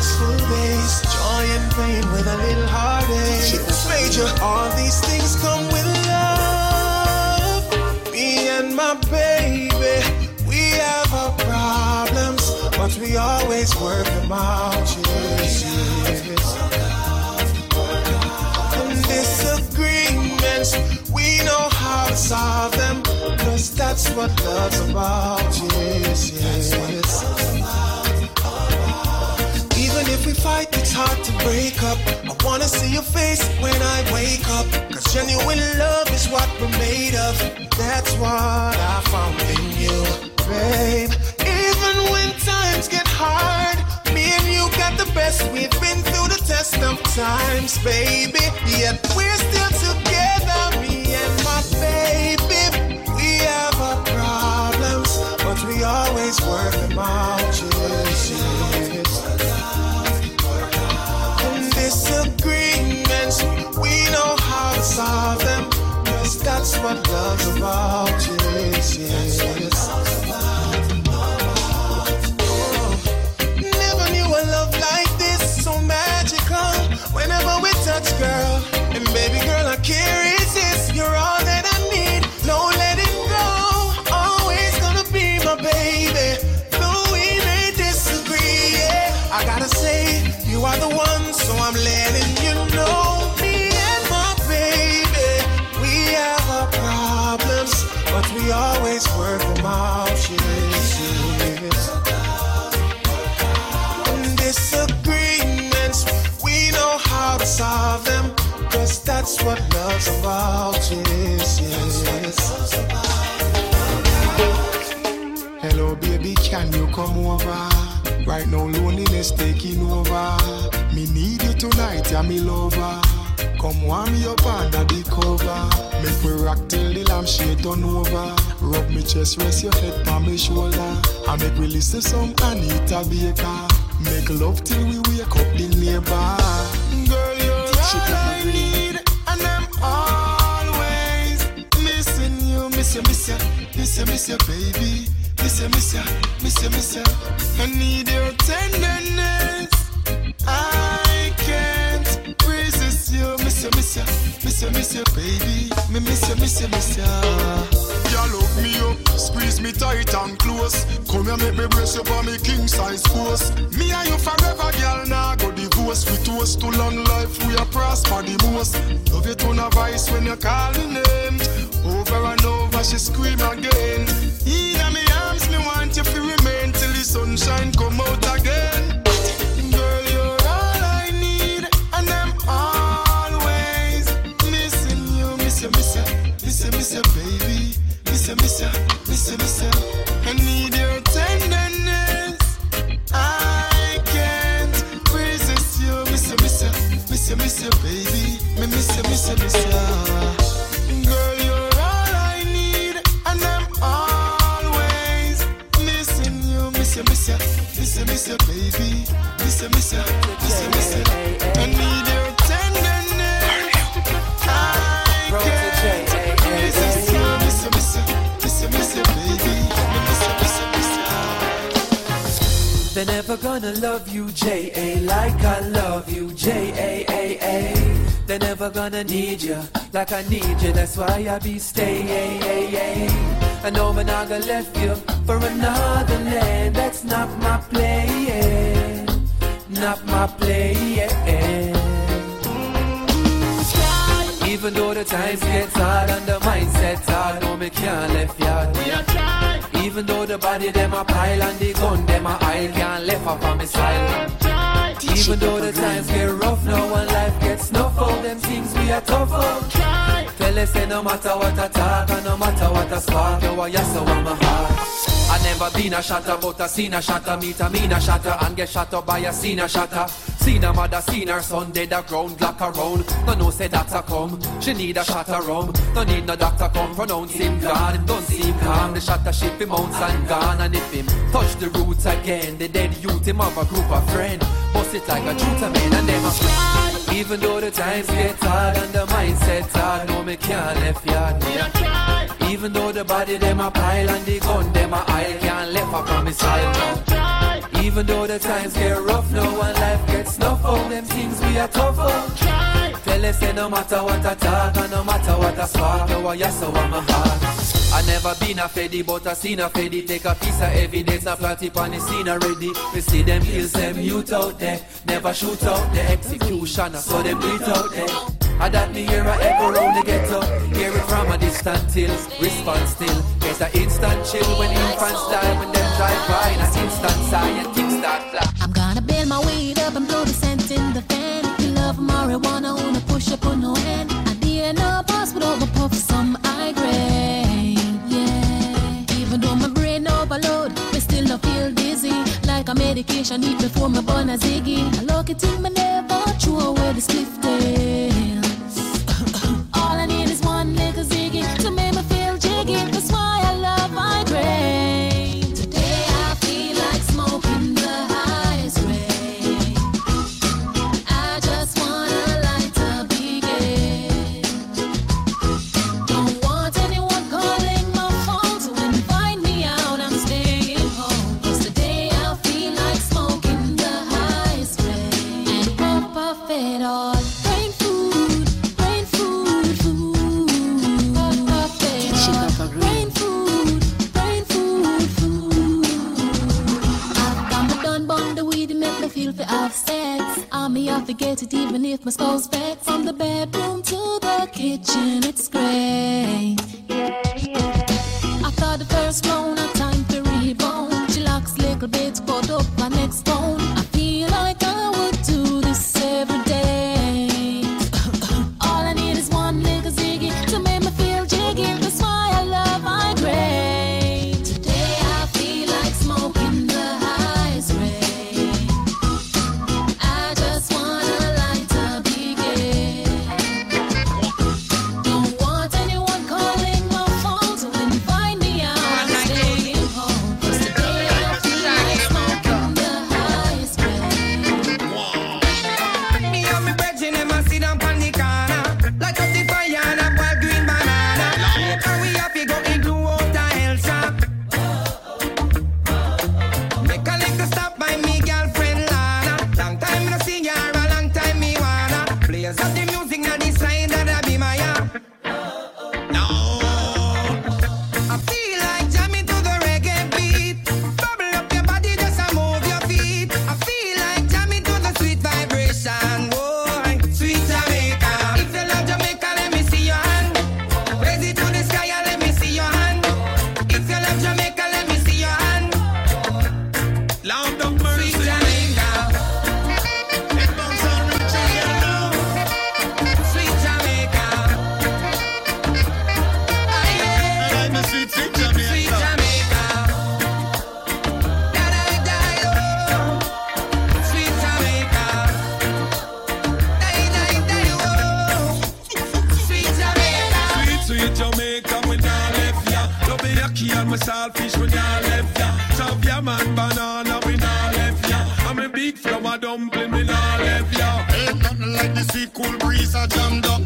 stressful days, joy and pain with a little heartache. Major, all these things come with love. Me and my baby, we have our problems, but we always work them out. Yes. Disagreements, we know how to solve them, cause that's what love's about. Break up. I wanna see your face when I wake up. Cause genuine love is what we're made of. That's what I found in you, babe. Even when times get hard, me and you got the best. We've been through the test of times, baby. Yet we're still what love's about. Yes, yes. Over? Right now, loneliness taking over. Me need you tonight, yeah, me lover. Come warm me up under the cover. Make we rock till the lampshade turn over. Rub me chest, rest your head on my shoulder. And make we listen some Anita Baker. Make love till we wake up the neighbor. Girl, you're all I need, and I'm always missing you, miss you, miss you, miss you, miss you, baby. Miss you, miss you, miss you, miss you. I need your tenderness. I can't resist you, miss you, miss you, miss you, miss you, baby. Me miss you, miss you, miss you. Girl, hook me up, squeeze me tight and close. Come here, make me brace you for me king size force. Me and you forever, girl. Now go divorce. We toast to long life, we are prosper the most. Love you to a voice when you call me name. Over and over, she scream again. Sunshine come out again. Girl, you're all I need, and I'm always missing you, miss you, miss you, miss you, miss you, baby, miss you, miss you, miss you, miss you. I need your tenderness. I can't resist you, miss you, miss you, miss you, miss you, baby, me miss you, miss you, miss you. You, baby, miss you, miss you, miss you, miss you. I need your tenderness. I can't miss you, miss you, miss you, miss you, baby, miss you, miss you, miss you. They're never gonna love you, J.A. like I love you, J.A.A.A. They're never gonna need you like I need you, that's why I be staying. I know I'm not gonna left you for another land, that's not my play, not my play. Even though the times get hard and the mindset's hard, no me can't left yard. Even though the body them a pile and the gun them a aisle, can't left up on me side. Even though the times get rough now and life gets snuff out, them things we are tough out. Tell us say no matter what I talk and no matter what I spark, you are yes so on my heart. I never been a shatter, but I seen a shatter, meet a mean a shatter, and get shot up by a seen a shatter. Seen a mother, seen her son dead a ground, lock around. No no say that's a come, she need a of rum. No need no doctor come, pronounce him God. Him don't seem calm, the shatter ship him mounts and gone. And if him touch the roots again, the dead youth him have a group of friend. Bust it like a shooter, man, and them a Even though the times get hard and the mindset's hard, no, me can't left yard. Me don't. Even though the body them a pile and the gun them a aisle, can't left up from his side. No. Even though the times get rough no one life gets snuff on them things we are tough on. Tell us say no matter what I talk and no matter what I spark, no, I yes, so I'm a heart. I never been a fedi, but I seen a fedi Take a piece of evidence, I plant it on the scene already. We see them kill them youth out there. Never shoot out the executioner, so them beat out there. I that me hear a echo round the ghetto. Hear it from a distant till, respond still. Get an instant chill when infants die, when them drive by. An instant sigh and things start. I'm gonna build my weed up and blow the scent in the fan. If you love marijuana, education, eat before my born a ziggy. I look it in my never true away the split me, I forget it even if my skull's back from the bedroom to the kitchen. It's great. Yeah, yeah. I thought the first round, I time to rebound. She locks little bits caught up my next bone. lucky and my selfish when you left ya. Savia man banana me nah left ya. I'm a big flower dumpling me nah left ya. Ain't nothing like the sweet cool breeze I jammed up.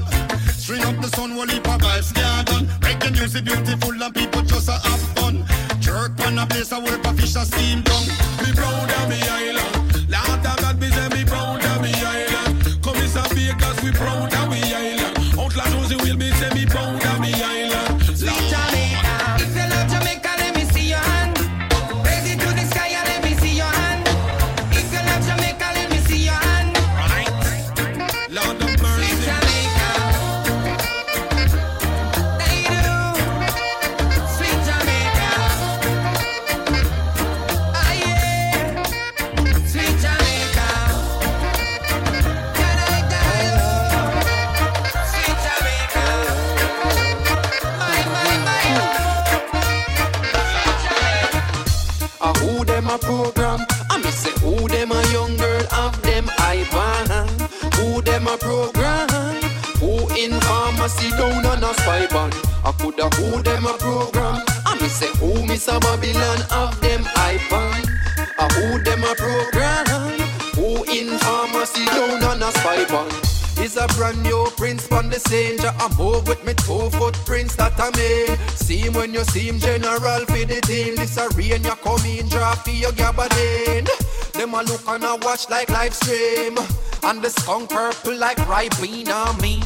String up the sun while he pop vibes get done. Make the music beautiful and people just a have fun. Jerk on a place I work a fish a steam down. Be proud of me island. Lord of God, be say me proud of me island. Come is a Vegas, we proud of Who them a program? Who in pharmacy down on a spy ball? Is a brand new prince from the same ja, I move with me two footprints that I made. Him when you seem general for the team. This a rain you come in, draft for your gabardine Them a look on a watch like live stream. And the skunk purple like ribena me.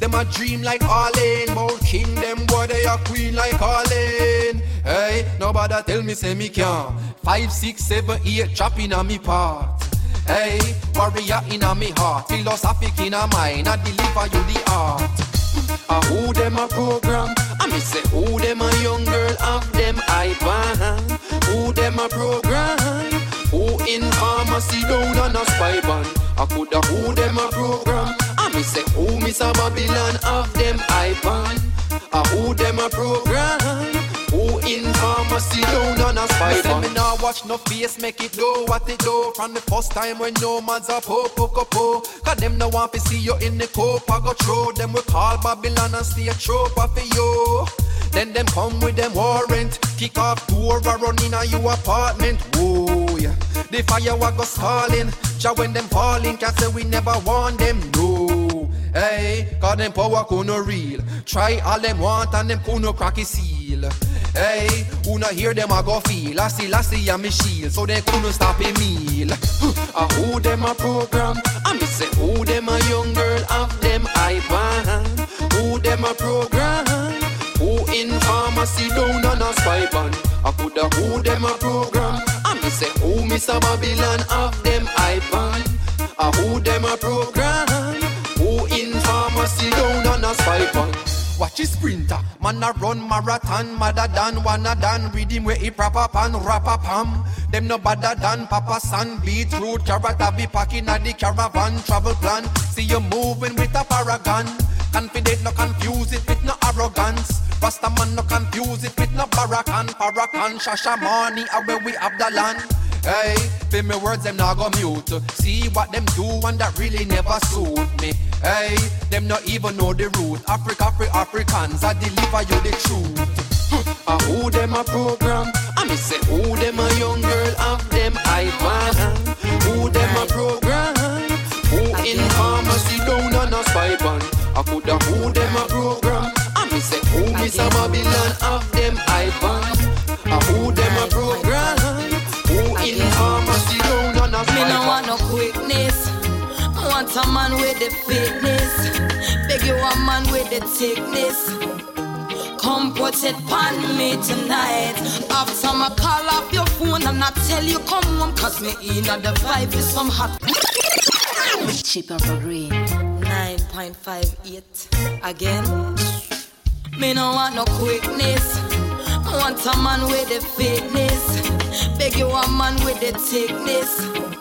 Them a dream like Arlene, Mount King, them boy they a queen like Arlene. Hey, nobody tell me say me can. Five, six, seven, eight, chopping on me part. Hey, warrior in a me heart, philosophic in a mind, I deliver you the art. Who them a program? I me say who them a young girl of them iPad. Who them a program? Who in pharmacy down on a spy band? I coulda who them a program? I me say who Miss a Babylon of them iPad. Uh, who them a program? Who in pharmacy down on a spy Say me nah watch no face make it do what it do. From the first time when no man's a po po po po. Cause them no want to see you in the cope I go throw them we call Babylon and stay a trope for you. Then them come with them warrant. Kick off tour or run in a you apartment. Whoa, yeah. The fire wa go stalling. Ja when them falling Can't say we never want them, no Hey, cause them power kuno real. Try all them want and them kuno cracky seal. Hey, who not hear them I go feel? I see, I see, I'm shield So they couldn't stop a meal. Uh, Who them a program? I me say who them a young girl of them I iPad Who them a program? Who in pharmacy down on a spy band I coulda who them a program? I me say who Mr. Babylon of them I iPad I Who them a program down a Watch his sprinter, man a run marathon, madder than wanna done. Read him where he proper pan, rapper pam. Them no badder than Papa San, beetroot, carrot, I be packing at the caravan, travel plan. See you moving with a paragon. Confident, no confuse it with no arrogance. Rasta man no confuse it with no barakan, parakan, shasha money, where we have the land. Hey, feel me words, them not go mute. See what them do and that really never suit me. Hey, them not even know the root. Africa, free Africans, I deliver you the truth. Uh, who them a program? I me say who them a young girl of them iPad. Who them a program? Who in pharmacy down on a spy band? I coulda who them a program? I me say who Miss Babylon of them iPad. Uh, who them a program? No quickness. I want a man with the fitness. Beg you a man with the thickness. Come put it on me tonight. After my call off your phone and I tell you come home, cause me in the vibe is some hot. Cheap and for green. 9.58 again. Me no want no quickness. I want a man with the fitness. Beg you a man with the thickness.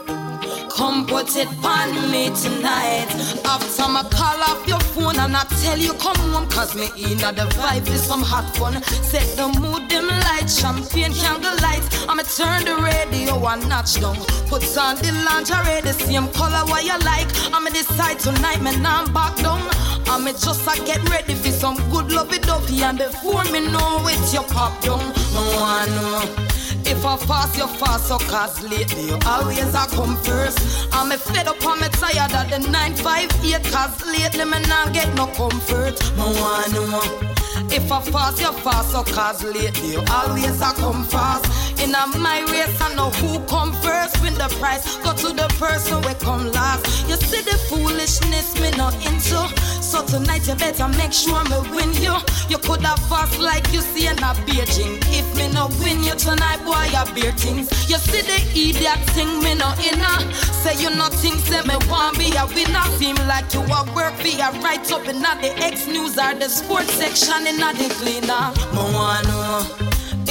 Come put it on me tonight. After my call off your phone and I tell you come home, cause me in the vibe is some hot fun. Set the mood, dim light, champagne, candle light. I'ma turn the radio one notch down. Put on the lingerie, the same color what you like. I'ma decide tonight, man, I'm back down. I'ma just a get ready for some good lovey dovey and before me know it, you pop down. No one. If I fast, you fast, so cause lately you always a come first. I'm a fed up, I'm a tired of the 958, cause lately me not get no comfort. No one know. If I fast, you fast, so cause lately you always a come fast. In a my race, I know who come first. Win the prize, go to the person we come last. You see the foolishness me not into. So tonight you better make sure me win you. You could have fast like you see in a Beijing. If me no win you tonight, boy, you beer things. You see the idiot thing me no inner. Say you nothing, say me want be a winner. Seem like you a work be a right up in the X news or the sports section in the Gleaner. Me want.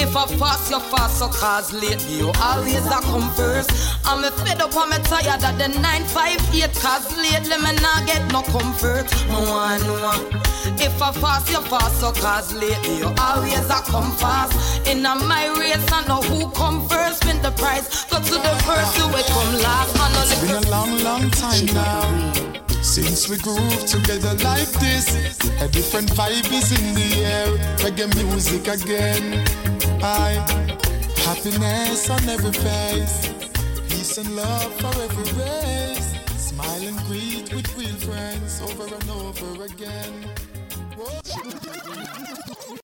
If I fast, you fast, so cause lately you always a come first. I'm a fed up, I'm a tired of the 958, cause lately me not get no comfort. Me want know. If I fast, you fast, so cause lately you always a come fast. In a my race, I know who come first, win the prize. Go to the person we come last. It's been a long, long time now since we groove together like this. A different vibe is in the air, reggae music again. I happiness on every face, peace and love for every race. Smile and greet with real friends over and over again.